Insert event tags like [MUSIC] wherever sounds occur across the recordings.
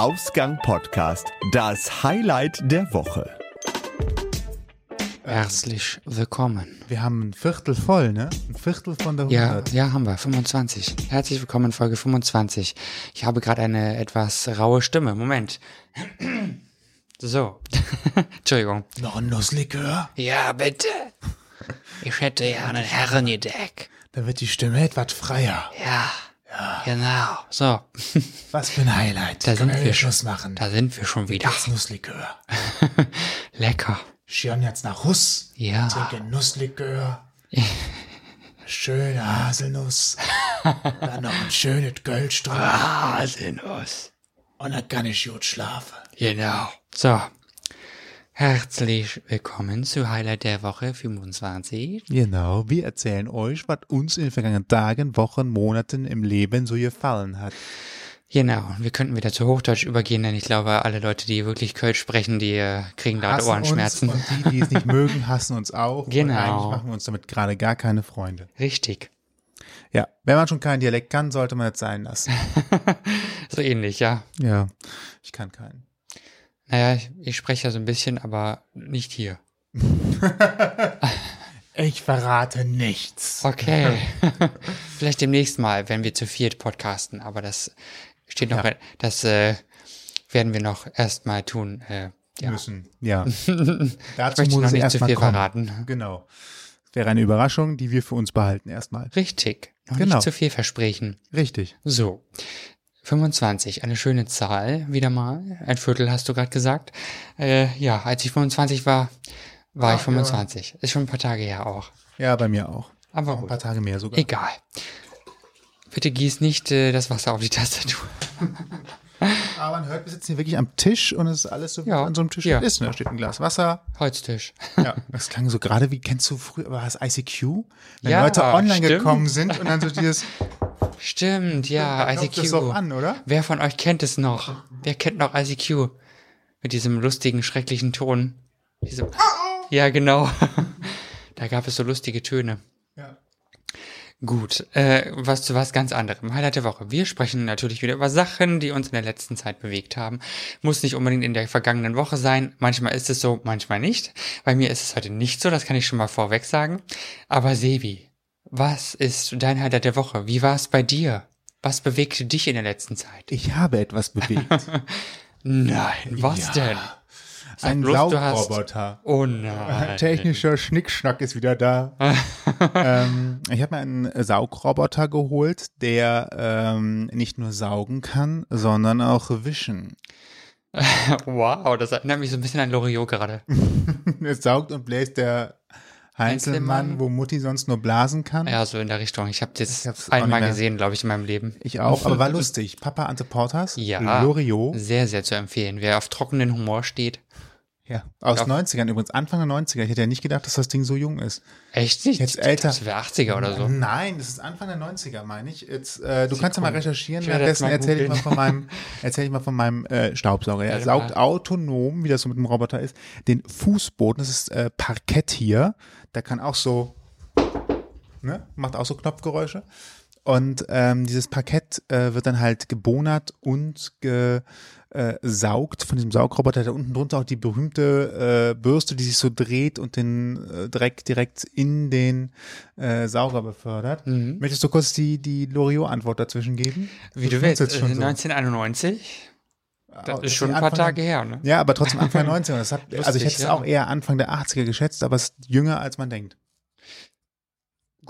Ausgang Podcast, das Highlight der Woche. Herzlich willkommen. Wir haben ein Viertel voll, ne? Ein Viertel von der Ja, 100. ja, haben wir. 25. Herzlich willkommen in Folge 25. Ich habe gerade eine etwas raue Stimme. Moment. [CLEARS THROAT] So. [LAUGHS] Entschuldigung. Noch ein Nusslikör? Ja, bitte. Ich hätte ja einen Herrengedeck. Da wird die Stimme etwas freier. Ja. Genau. So. Was für ein Highlight. Da Können sind wir. Schluss machen. Da sind wir schon wieder. Das Nusslikör. [LAUGHS] Lecker. Schirn jetzt nach Huss. Ja. Trinke Nusslikör. [LAUGHS] Schöne Haselnuss. Dann noch ein schönes Goldstreif. Haselnuss. Und dann kann ich gut schlafen. Genau. So. Herzlich willkommen zu Highlight der Woche 25. Genau, wir erzählen euch, was uns in den vergangenen Tagen, Wochen, Monaten im Leben so gefallen hat. Genau, wir könnten wieder zu Hochdeutsch übergehen, denn ich glaube, alle Leute, die wirklich Kölsch sprechen, die äh, kriegen Hassen Ohrenschmerzen. Uns und die, die es nicht [LAUGHS] mögen, hassen uns auch. Genau. Und eigentlich machen wir uns damit gerade gar keine Freunde. Richtig. Ja, wenn man schon keinen Dialekt kann, sollte man es sein lassen. [LAUGHS] So ähnlich, ja. Ja, ich kann keinen. Naja, ich, ich spreche ja so ein bisschen, aber nicht hier. [LAUGHS] Ich verrate nichts. Okay. [LAUGHS] Vielleicht demnächst mal, wenn wir zu viert podcasten, aber das steht noch, Ja. das äh, werden wir noch erst mal tun. Äh, ja. Müssen. Ja. [LAUGHS] Ich Dazu möchte muss noch nicht zu viel kommen. verraten. Genau. Das wäre eine Überraschung, die wir für uns behalten erstmal. Richtig. Noch Genau. nicht zu viel versprechen. Richtig. So. 25, eine schöne Zahl, wieder mal. Ein Viertel hast du gerade gesagt. Äh, ja, als ich 25 war, war ich Ach, 25. Ist schon ein paar Tage her auch. Ja, bei mir auch. Aber Ein gut. paar Tage mehr sogar. Egal. Bitte gieß nicht äh, das Wasser auf die Tastatur. [LAUGHS] Aber man hört, wir sitzen hier wirklich am Tisch und es ist alles so, wie Ja. an so einem Tisch Ja. ist. ne? Da steht ein Glas Wasser. Holztisch. Ja, [LAUGHS] das klang so gerade wie, kennst du früher, war das ICQ? Wenn Ja, Leute online stimmt. gekommen sind und dann so dieses, [LAUGHS] Stimmt, ja, ICQ. das doch an, oder? Wer von euch kennt es noch? Wer kennt noch ICQ? Mit diesem lustigen, schrecklichen Ton. Diesem, ja, genau. [LAUGHS] da gab es so lustige Töne. Ja. Gut, äh, was zu was ganz anderem. Highlight der Woche. Wir sprechen natürlich wieder über Sachen, die uns in der letzten Zeit bewegt haben. Muss nicht unbedingt in der vergangenen Woche sein. Manchmal ist es so, manchmal nicht. Bei mir ist es heute nicht so, das kann ich schon mal vorweg sagen. Aber Sebi, was ist dein Highlight der Woche? Wie war es bei dir? Was bewegte dich in der letzten Zeit? Ich habe etwas bewegt. [LAUGHS] Nein, was Ja. denn? Sag Ein Saugroboter. Oh nein. Technischer Schnickschnack ist wieder da. [LAUGHS] ähm, ich habe mir einen Saugroboter geholt, der ähm, nicht nur saugen kann, sondern auch wischen. [LAUGHS] Wow, das erinnert mich so ein bisschen an Loriot gerade. Es saugt und bläst der Heinzelmann, Heinzelmann? wo Mutti sonst nur blasen kann. Ja, so in der Richtung. Ich habe das Ich einmal gesehen, glaube ich, in meinem Leben. Ich auch, aber war [LAUGHS] lustig. Papa Ante Portas, Ja. Loriot, Sehr, sehr zu empfehlen. Wer auf trockenen Humor steht. Ja, aus Ja. 90ern übrigens, Anfang der 90er. Ich hätte ja nicht gedacht, dass das Ding so jung ist. Echt nicht? Jetzt älter. Das wäre 80er oder so. Nein, das ist Anfang der 90er, meine ich. Jetzt, äh, du kannst ja mal Sekunde. recherchieren. Währenddessen erzähle ich mal von meinem, erzähl ich mal von meinem äh, Staubsauger. Er saugt autonom, wie das so mit dem Roboter ist, den Fußboden. Das ist äh, Parkett hier. Da kann auch so, ne, macht auch so Knopfgeräusche. Und ähm, dieses Parkett äh, wird dann halt gebonert und ge, äh, saugt von diesem Saugroboter. Da unten drunter auch die berühmte äh, Bürste, die sich so dreht und den äh, Dreck direkt in den äh, Sauger befördert. Möchtest du kurz die, die Loriot-Antwort dazwischen geben? Wie du findest willst. jetzt schon Äh, so. 1991? Das Ah, ist schon ein paar der- Tage her, ne? Ja, aber trotzdem Anfang der 90er. Das hat, also ich Lustig, hätte es ja. auch eher Anfang der 80er geschätzt, aber es ist jünger, als man denkt.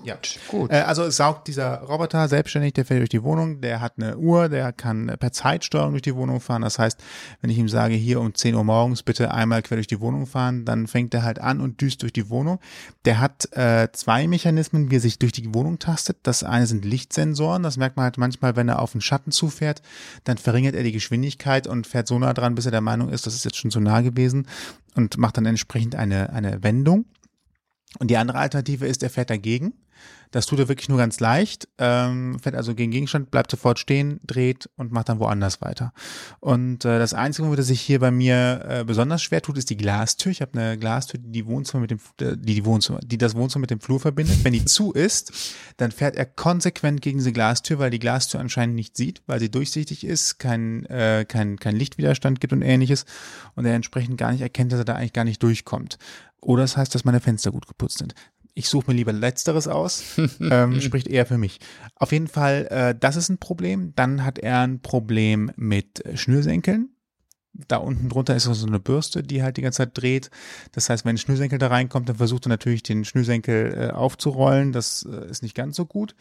Ja. Gut. Äh, also es saugt dieser Roboter selbstständig, der fährt durch die Wohnung, der hat eine Uhr, der kann äh, per Zeitsteuerung durch die Wohnung fahren. Das heißt, wenn ich ihm sage, hier um 10 Uhr morgens bitte einmal quer durch die Wohnung fahren, dann fängt er halt an und düst durch die Wohnung. Der hat äh, zwei Mechanismen, wie er sich durch die Wohnung tastet. Das eine sind Lichtsensoren, das merkt man halt manchmal, wenn er auf einen Schatten zufährt, dann verringert er die Geschwindigkeit und fährt so nah dran, bis er der Meinung ist, das ist jetzt schon zu nah gewesen und macht dann entsprechend eine, eine Wendung. Und die andere Alternative ist, er fährt dagegen. Das tut er wirklich nur ganz leicht, ähm, fährt also gegen Gegenstand, bleibt sofort stehen, dreht und macht dann woanders weiter. Und äh, das Einzige, wo er sich hier bei mir äh, besonders schwer tut, ist die Glastür. Ich habe eine Glastür, die die Wohnzimmer mit dem, äh, die die Wohnzimmer, die das Wohnzimmer mit dem Flur verbindet. Wenn die zu ist, dann fährt er konsequent gegen diese Glastür, weil die Glastür anscheinend nicht sieht, weil sie durchsichtig ist, kein, äh, kein, kein Lichtwiderstand gibt und ähnliches und er entsprechend gar nicht erkennt, dass er da eigentlich gar nicht durchkommt. Oder das heißt, dass meine Fenster gut geputzt sind. Ich suche mir lieber Letzteres aus, [LAUGHS] ähm, spricht eher für mich. Auf jeden Fall, äh, das ist ein Problem. Dann hat er ein Problem mit Schnürsenkeln. Da unten drunter ist so eine Bürste, die halt die ganze Zeit dreht. Das heißt, wenn ein Schnürsenkel da reinkommt, dann versucht er natürlich den Schnürsenkel äh, aufzurollen. Das äh, ist nicht ganz so gut.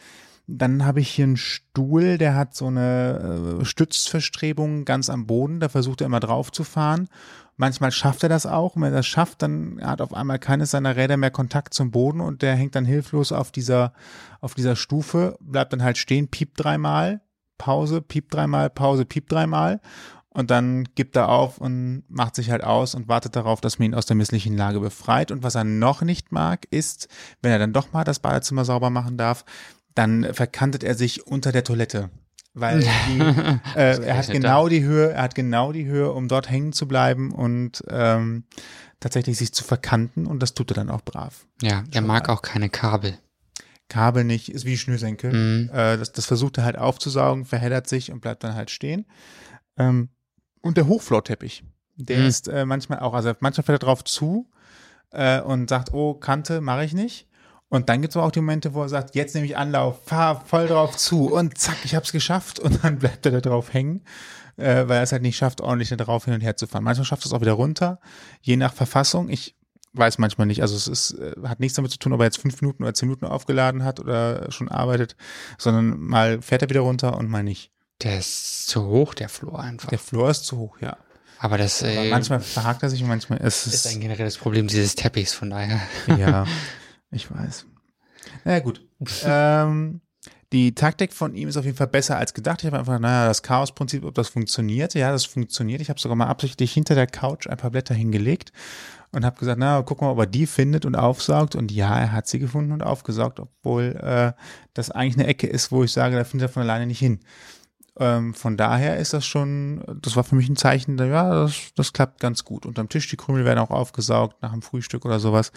Dann habe ich hier einen Stuhl, der hat so eine äh, Stützverstrebung ganz am Boden. Da versucht er immer drauf zu fahren. Manchmal schafft er das auch. Und wenn er das schafft, dann hat auf einmal keines seiner Räder mehr Kontakt zum Boden und der hängt dann hilflos auf dieser, auf dieser Stufe, bleibt dann halt stehen, piept dreimal, Pause, piept dreimal, Pause, piept dreimal. Und dann gibt er auf und macht sich halt aus und wartet darauf, dass man ihn aus der misslichen Lage befreit. Und was er noch nicht mag, ist, wenn er dann doch mal das Badezimmer sauber machen darf, dann verkantet er sich unter der Toilette. Weil [LAUGHS] die, äh, er hat genau die Höhe, er hat genau die Höhe, um dort hängen zu bleiben und ähm, tatsächlich sich zu verkanten und das tut er dann auch brav. Ja, er mag auch keine Kabel. Kabel nicht, ist wie Schnürsenkel. Mhm. Äh, das, das versucht er halt aufzusaugen, verheddert sich und bleibt dann halt stehen. Ähm, und der Hochflorteppich, der Mhm. ist äh, manchmal auch, also manchmal fällt er drauf zu äh, und sagt, oh, Kante mache ich nicht. Und dann gibt es auch die Momente, wo er sagt, jetzt nehme ich Anlauf, fahr voll drauf zu und zack, ich habe es geschafft. Und dann bleibt er da drauf hängen, äh, weil er es halt nicht schafft, ordentlich da drauf hin und her zu fahren. Manchmal schafft er es auch wieder runter, je nach Verfassung. Ich weiß manchmal nicht, also es ist, äh, hat nichts damit zu tun, ob er jetzt fünf Minuten oder zehn Minuten aufgeladen hat oder schon arbeitet, sondern mal fährt er wieder runter und mal nicht. Der ist zu hoch, der Flur einfach. Der Floor ist zu hoch, ja. Aber das Aber äh, manchmal verhakt er sich und manchmal ist ist es. ein generelles Problem dieses Teppichs, von daher. Ja, [LAUGHS] ich weiß. Na ja, gut. [LAUGHS] ähm, die Taktik von ihm ist auf jeden Fall besser als gedacht. Ich habe einfach, naja, das Chaos-Prinzip, ob das funktioniert. Ja, das funktioniert. Ich habe sogar mal absichtlich hinter der Couch ein paar Blätter hingelegt und habe gesagt, na, guck mal, ob er die findet und aufsaugt. Und ja, er hat sie gefunden und aufgesaugt, obwohl äh, das eigentlich eine Ecke ist, wo ich sage, da findet er von alleine nicht hin. Ähm, von daher ist das schon, das war für mich ein Zeichen, ja, das, das klappt ganz gut. Unterm Tisch, die Krümel werden auch aufgesaugt nach dem Frühstück oder sowas.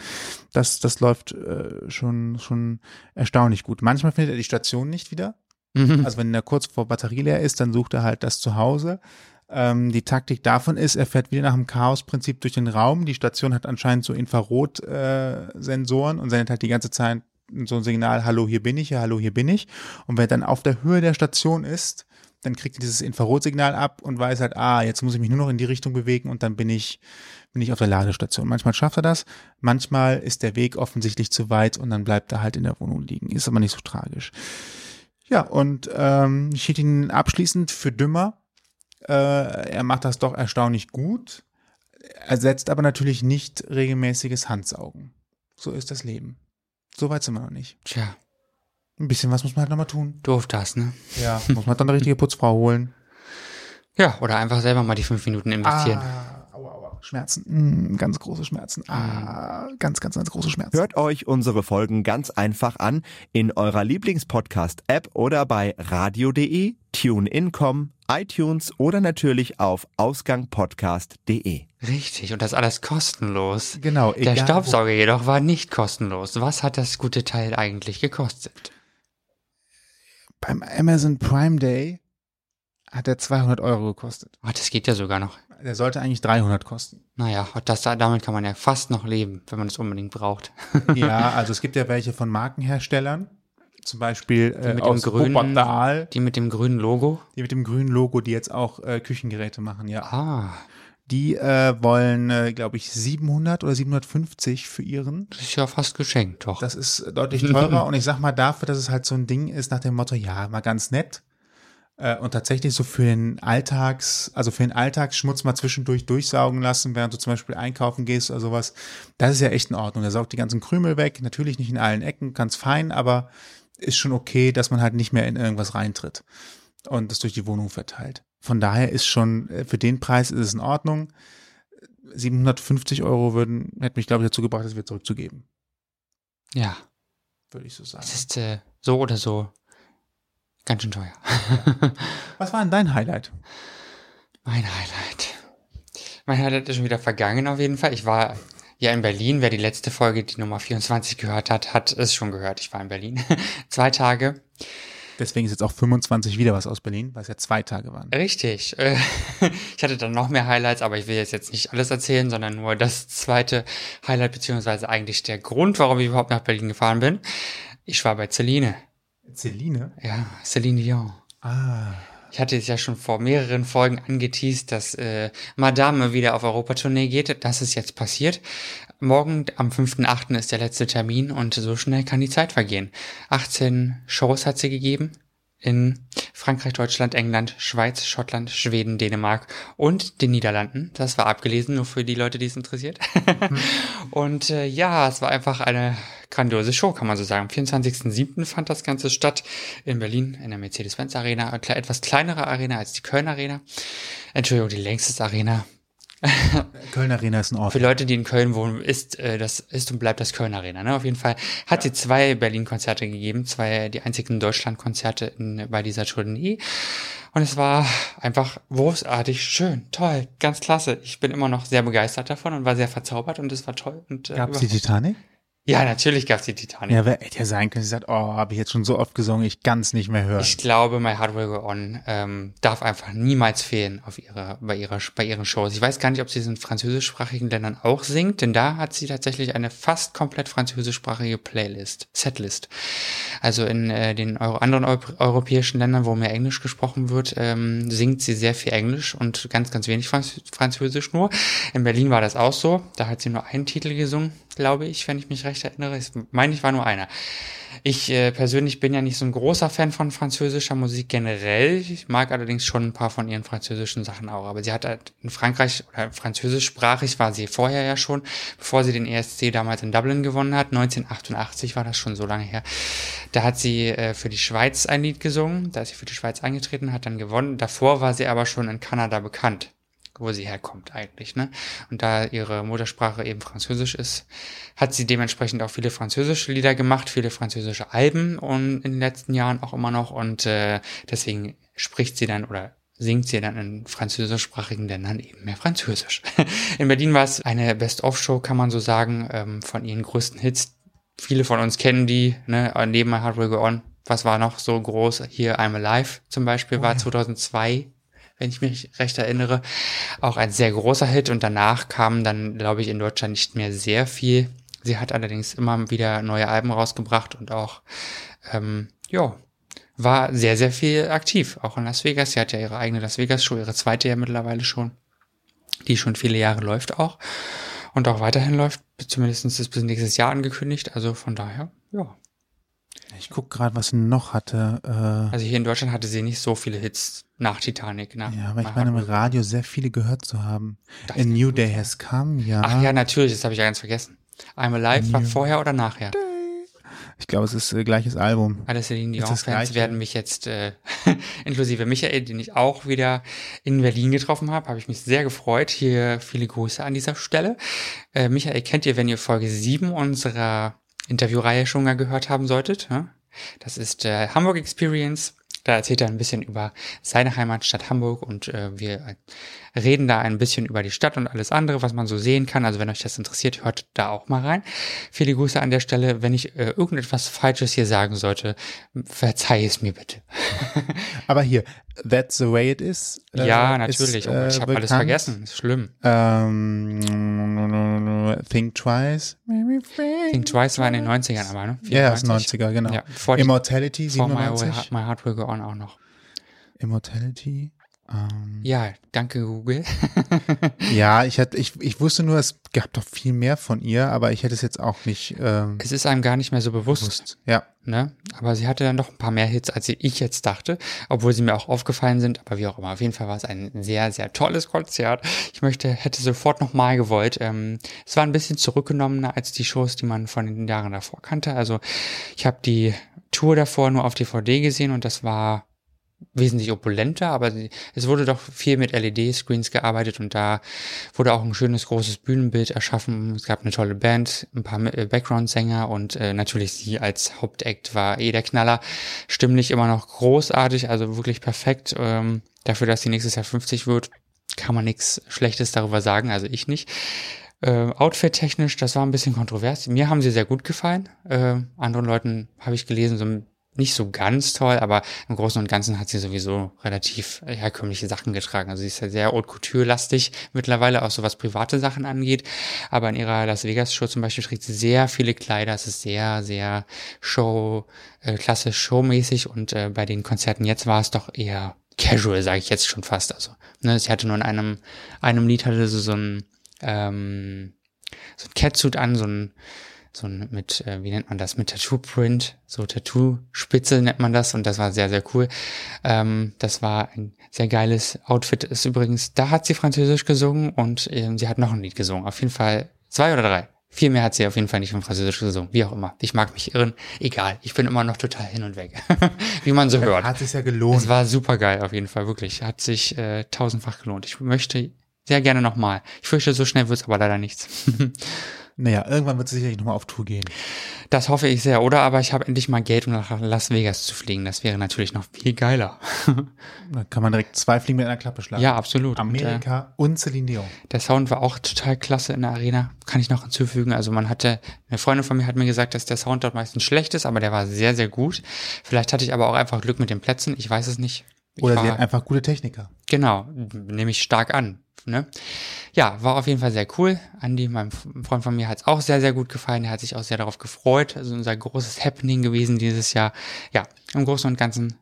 Das, das läuft äh, schon, schon erstaunlich gut. Manchmal findet er die Station nicht wieder. Also wenn er kurz vor Batterie leer ist, dann sucht er halt das zu Hause. Ähm, die Taktik davon ist, er fährt wieder nach dem Chaos-Prinzip durch den Raum. Die Station hat anscheinend so Infrarot-Sensoren und sendet halt die ganze Zeit so ein Signal, hallo, hier bin ich, ja, hallo, hier bin ich. Und wenn er dann auf der Höhe der Station ist, dann kriegt er dieses Infrarotsignal ab und weiß halt, ah, jetzt muss ich mich nur noch in die Richtung bewegen und dann bin ich, bin ich auf der Ladestation. Manchmal schafft er das, manchmal ist der Weg offensichtlich zu weit und dann bleibt er halt in der Wohnung liegen. Ist aber nicht so tragisch. Ja, und ähm, ich hielt ihn abschließend für dümmer. Äh, er macht das doch erstaunlich gut, ersetzt aber natürlich nicht regelmäßiges Handsaugen. So ist das Leben. So weit sind wir noch nicht. Tja, Ein bisschen was muss man halt nochmal tun. doof das, ne? Ja, muss man dann eine richtige Putzfrau holen. [LAUGHS] Ja, oder einfach selber mal die fünf Minuten investieren. Ah, aua, aua. Schmerzen, mm, ganz große Schmerzen. Ah, ganz, ganz, ganz große Schmerzen. Hört euch unsere Folgen ganz einfach an in eurer Lieblingspodcast-App oder bei radio.de, TuneIn.com, iTunes oder natürlich auf ausgangpodcast.de. Richtig, und das alles kostenlos. Genau, Der egal Staubsauger jedoch war nicht kostenlos. Was hat das gute Teil eigentlich gekostet? Beim Amazon Prime Day hat er 200 Euro gekostet. Oh, das geht ja sogar noch. Der sollte eigentlich 300 kosten. Naja, das, damit kann man ja fast noch leben, wenn man es unbedingt braucht. [LAUGHS] Ja, also es gibt ja welche von Markenherstellern. Zum Beispiel äh, mit dem aus grünen- Wuppertal, Die mit dem grünen Logo. die mit dem grünen Logo, die jetzt auch äh, Küchengeräte machen, ja. Ah, Die äh, wollen, äh, glaube ich, 700 oder 750 für ihren. das ist ja fast geschenkt, doch. Das ist deutlich teurer [LAUGHS] und ich sag mal dafür, dass es halt so ein Ding ist nach dem Motto, ja, mal ganz nett. Äh, Und tatsächlich so für den Alltags, also für den Alltagsschmutz mal zwischendurch durchsaugen lassen, während du zum Beispiel einkaufen gehst oder sowas. Das ist ja echt in Ordnung. Der saugt die ganzen Krümel weg. Natürlich nicht in allen Ecken, ganz fein, aber ist schon okay, dass man halt nicht mehr in irgendwas reintritt und das durch die Wohnung verteilt. Von daher ist schon, äh, für den Preis ist es in Ordnung. 750 Euro würden, hätte mich, glaube ich, dazu gebracht, das wieder zurückzugeben. ja. würde ich so sagen. Es ist äh, so oder so ganz schön teuer. [LAUGHS] Was war denn dein Highlight? Mein Highlight. Mein Highlight ist schon wieder vergangen auf jeden Fall. Ich war ja in Berlin. Wer die letzte Folge, die Nummer 24 gehört hat, hat es schon gehört. Ich war in Berlin. [LAUGHS] Zwei Tage. Deswegen ist jetzt auch 25 wieder was aus Berlin, weil es ja zwei Tage waren. Richtig. [LAUGHS] Ich hatte dann noch mehr Highlights, aber ich will jetzt, jetzt nicht alles erzählen, sondern nur das zweite Highlight, beziehungsweise eigentlich der Grund, warum ich überhaupt nach Berlin gefahren bin. Ich war bei Celine. Celine? Ja, Celine Dion. Ah. Ich hatte es ja schon vor mehreren Folgen angeteased, dass äh, Madame wieder auf Europatournee geht. Das ist jetzt passiert. Morgen, am 5.8. ist der letzte Termin und so schnell kann die Zeit vergehen. 18 Shows hat sie gegeben in Frankreich, Deutschland, England, Schweiz, Schottland, Schweden, Dänemark und den Niederlanden. Das war abgelesen, nur für die Leute, die es interessiert. [LAUGHS] und äh, ja, es war einfach eine grandiose Show, kann man so sagen. Am 24.07. fand das Ganze statt in Berlin in der Mercedes-Benz Arena, etwas kleinere Arena als die Köln Arena. Entschuldigung, die längste Arena. Köln Arena ist ein Ort. Für Leute, die in Köln wohnen, ist äh, das ist und bleibt das Köln Arena. Ne? Auf jeden Fall hat sie zwei Berlin-Konzerte gegeben, zwei die einzigen Deutschland-Konzerte bei dieser Tournee. Und es war einfach großartig, schön, toll, ganz klasse. Ich bin immer noch sehr begeistert davon und war sehr verzaubert und es war toll. Und, äh, Gab es die Titanic? Ja, natürlich gab es die Titanic. Ja, wer hätte ja sein können, sie sagt, oh, habe ich jetzt schon so oft gesungen, ich kann es nicht mehr hören. Ich glaube, My Heart Will Go On ähm, darf einfach niemals fehlen auf ihre, bei, ihrer, bei ihren Shows. Ich weiß gar nicht, ob sie es in französischsprachigen Ländern auch singt, denn da hat sie tatsächlich eine fast komplett französischsprachige Playlist, Setlist. Also in äh, den Euro anderen Eu europäischen Ländern, wo mehr Englisch gesprochen wird, ähm, singt sie sehr viel Englisch und ganz, ganz wenig Franz Französisch nur. In Berlin war das auch so. Da hat sie nur einen Titel gesungen, glaube ich, wenn ich mich recht erinnere. Ich meine, ich war nur einer. Ich äh, persönlich bin ja nicht so ein großer Fan von französischer Musik generell. Ich mag allerdings schon ein paar von ihren französischen Sachen auch. Aber sie hat halt in Frankreich oder französischsprachig war sie vorher ja schon, bevor sie den ESC damals in Dublin gewonnen hat. 1988 war das schon so lange her. Da hat sie äh, für die Schweiz ein Lied gesungen. Da ist sie für die Schweiz eingetreten, hat dann gewonnen. Davor war sie aber schon in Kanada bekannt wo sie herkommt eigentlich, ne? Und da ihre Muttersprache eben Französisch ist, hat sie dementsprechend auch viele französische Lieder gemacht, viele französische Alben und in den letzten Jahren auch immer noch und äh, deswegen spricht sie dann oder singt sie dann in französischsprachigen Ländern eben mehr Französisch. [LAUGHS] In Berlin war es eine Best-of-Show, kann man so sagen, ähm, von ihren größten Hits. Viele von uns kennen die, ne? neben My Heart Will Go On. Was war noch so groß? Hier I'm Alive zum Beispiel war 2002 wenn ich mich recht erinnere, auch ein sehr großer Hit und danach kam dann, glaube ich, in Deutschland nicht mehr sehr viel. Sie hat allerdings immer wieder neue Alben rausgebracht und auch, ähm, ja, war sehr, sehr viel aktiv, auch in Las Vegas. Sie hat ja ihre eigene Las Vegas-Show, ihre zweite ja mittlerweile schon, die schon viele Jahre läuft auch und auch weiterhin läuft, zumindest ist bis nächstes Jahr angekündigt, also von daher, ja. Ich guck gerade, was sie noch hatte. Äh, Also hier in Deutschland hatte sie nicht so viele Hits nach Titanic. Nach ja, aber ich meine im Radio sehr viele gehört zu haben. Das A New Day. Has Come, ja. Ach ja, natürlich, das habe ich ja ganz vergessen. I'm Alive war vorher oder nachher? Ich glaube, es ist äh, gleiches Album. Alle Celine Dion-Fans werden mich jetzt, äh, [LAUGHS] inklusive Michael, den ich auch wieder in Berlin getroffen habe, habe ich mich sehr gefreut. Hier viele Grüße an dieser Stelle. Äh, Michael kennt ihr, wenn ihr Folge 7 unserer Interviewreihe schon mal gehört haben solltet. Das ist äh, Hamburg Experience. Da erzählt er ein bisschen über seine Heimatstadt Hamburg und äh, wir reden da ein bisschen über die Stadt und alles andere, was man so sehen kann. Also wenn euch das interessiert, hört da auch mal rein. Viele Grüße an der Stelle. Wenn ich äh, irgendetwas Falsches hier sagen sollte, verzeih es mir bitte. [LAUGHS] Aber hier, That's the Way It Is. äh, ja, ist, natürlich. oh, äh, ich habe alles vergessen. Ist schlimm. Ähm, Think Twice. Think Twice war in den 90ern aber, ne? Ja, ist 94. 90er, genau. Ja, Immortality, vor my, 97. my Heart Will Go On auch noch. Immortality. Ähm, Ja, danke Google. [LAUGHS] ja, ich, hatte, ich, ich wusste nur, es gab doch viel mehr von ihr, aber ich hätte es jetzt auch nicht ähm, Es ist einem gar nicht mehr so bewusst. gewusst. Ja. Ne? Aber sie hatte dann doch ein paar mehr Hits, als ich jetzt dachte, obwohl sie mir auch aufgefallen sind. Aber wie auch immer, auf jeden Fall war es ein sehr, sehr tolles Konzert. Ich möchte, hätte sofort nochmal gewollt. Ähm, es war ein bisschen zurückgenommener als die Shows, die man von den Jahren davor kannte. Also ich habe die Tour davor nur auf DVD gesehen und das war wesentlich opulenter, aber es wurde doch viel mit LED-Screens gearbeitet und da wurde auch ein schönes großes Bühnenbild erschaffen. Es gab eine tolle Band, ein paar äh, Background-Sänger und äh, natürlich sie als Hauptact war eh der Knaller. Stimmlich immer noch großartig, also wirklich perfekt. Ähm, dafür, dass sie nächstes Jahr 50 wird, kann man nichts Schlechtes darüber sagen, also ich nicht. Äh, Outfit-technisch, das war ein bisschen kontrovers. Mir haben sie sehr gut gefallen. Äh, anderen Leuten habe ich gelesen, so nicht so ganz toll, aber im Großen und Ganzen hat sie sowieso relativ herkömmliche Sachen getragen. Also sie ist ja sehr Haute Couture-lastig mittlerweile, auch so was private Sachen angeht. Aber in ihrer Las Vegas-Show zum Beispiel trägt sie sehr viele Kleider. Es ist sehr, sehr Show, äh, klassisch showmäßig und äh, bei den Konzerten jetzt war es doch eher casual, sage ich jetzt schon fast. Also, ne, sie hatte nur in einem, einem Lied hatte sie so ein, ähm, so ein Catsuit an, so ein, so ein mit, äh, wie nennt man das, mit Tattoo-Print, so Tattoo-Spitze nennt man das und das war sehr, sehr cool. Ähm, das war ein sehr geiles Outfit. Ist übrigens, da hat sie Französisch gesungen und ähm, sie hat noch ein Lied gesungen. Auf jeden Fall zwei oder drei. Viel mehr hat sie auf jeden Fall nicht von Französisch gesungen. Wie auch immer. Ich mag mich irren. Egal. Ich bin immer noch total hin und weg. [LAUGHS] Wie man so hört. Hat sich ja gelohnt. Es war super geil auf jeden Fall. Wirklich. Hat sich äh, tausendfach gelohnt. Ich möchte sehr gerne nochmal. Ich fürchte, so schnell wird es aber leider nichts. [LAUGHS] Naja, irgendwann wird sie sicherlich nochmal auf Tour gehen. Das hoffe ich sehr, oder? Aber ich habe endlich mal Geld, um nach Las Vegas zu fliegen. Das wäre natürlich noch viel geiler. [LAUGHS] Da kann man direkt zwei Fliegen mit einer Klappe schlagen. ja, absolut. Und, äh, Amerika und Celine Dion. Der Sound war auch total klasse in der Arena. Kann ich noch hinzufügen. Also man hatte, eine Freundin von mir hat mir gesagt, dass der Sound dort meistens schlecht ist, aber der war sehr, sehr gut. Vielleicht hatte ich aber auch einfach Glück mit den Plätzen. Ich weiß es nicht. Oder war, sie hat einfach gute Techniker. Genau, nehme ich stark an. Ne? Ja, war auf jeden Fall sehr cool. Andi, mein Freund von mir, hat es auch sehr, sehr gut gefallen. Er hat sich auch sehr darauf gefreut. Also unser großes Happening gewesen dieses Jahr. Ja, im Großen und Ganzen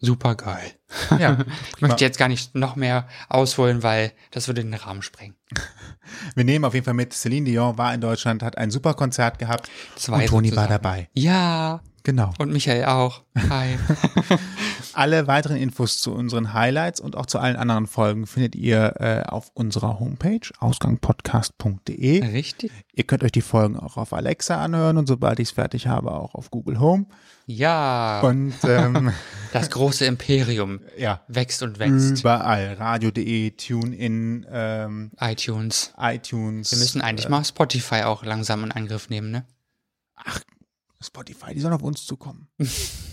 super geil. Ja, [LAUGHS] Ich möchte jetzt gar nicht noch mehr ausholen, weil das würde den Rahmen sprengen. [LAUGHS] Wir nehmen auf jeden Fall mit, Celine Dion war in Deutschland, hat ein super Konzert gehabt Zwei und Toni war dabei. Ja, Genau. und Michael auch. Hi. [LAUGHS] Alle weiteren Infos zu unseren Highlights und auch zu allen anderen Folgen findet ihr äh, auf unserer Homepage ausgangpodcast.de. Richtig? Ihr könnt euch die Folgen auch auf Alexa anhören und sobald ich es fertig habe, auch auf Google Home. Ja. Und ähm, [LAUGHS] das große Imperium [LAUGHS] ja, wächst und wächst. überall. Radio.de, TuneIn, ähm, iTunes. iTunes. Wir müssen eigentlich mal Spotify auch langsam in Angriff nehmen, ne? Spotify, die sollen auf uns zukommen. [LAUGHS]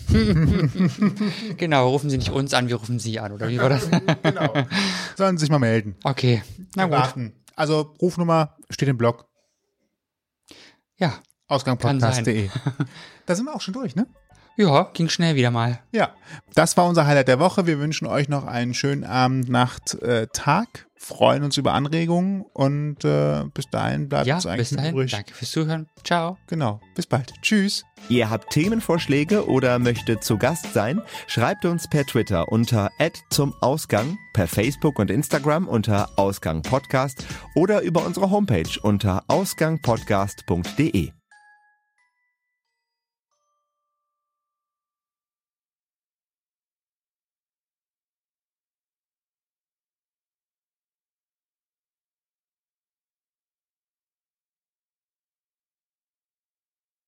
[LAUGHS] Genau, rufen Sie nicht uns an, wir rufen Sie an, oder wie war das? genau. Sollen sich mal melden. Okay, na gut. Warten. Also Rufnummer steht im Blog. Ja, Ausgangpodcast.de. [LAUGHS] Da sind wir auch schon durch, ne? Ja, ging schnell wieder mal. Ja, das war unser Highlight der Woche. Wir wünschen euch noch einen schönen Abend, Nacht, äh, Tag. Freuen uns über Anregungen und äh, bis dahin bleibt Ja, uns eigentlich bis dahin. übrig. Danke fürs Zuhören. Ciao. Genau. Bis bald. Tschüss. Ihr habt Themenvorschläge oder möchtet zu Gast sein? Schreibt uns per Twitter unter zum Ausgang, per Facebook und Instagram unter Ausgang Podcast oder über unsere Homepage unter ausgangpodcast.de.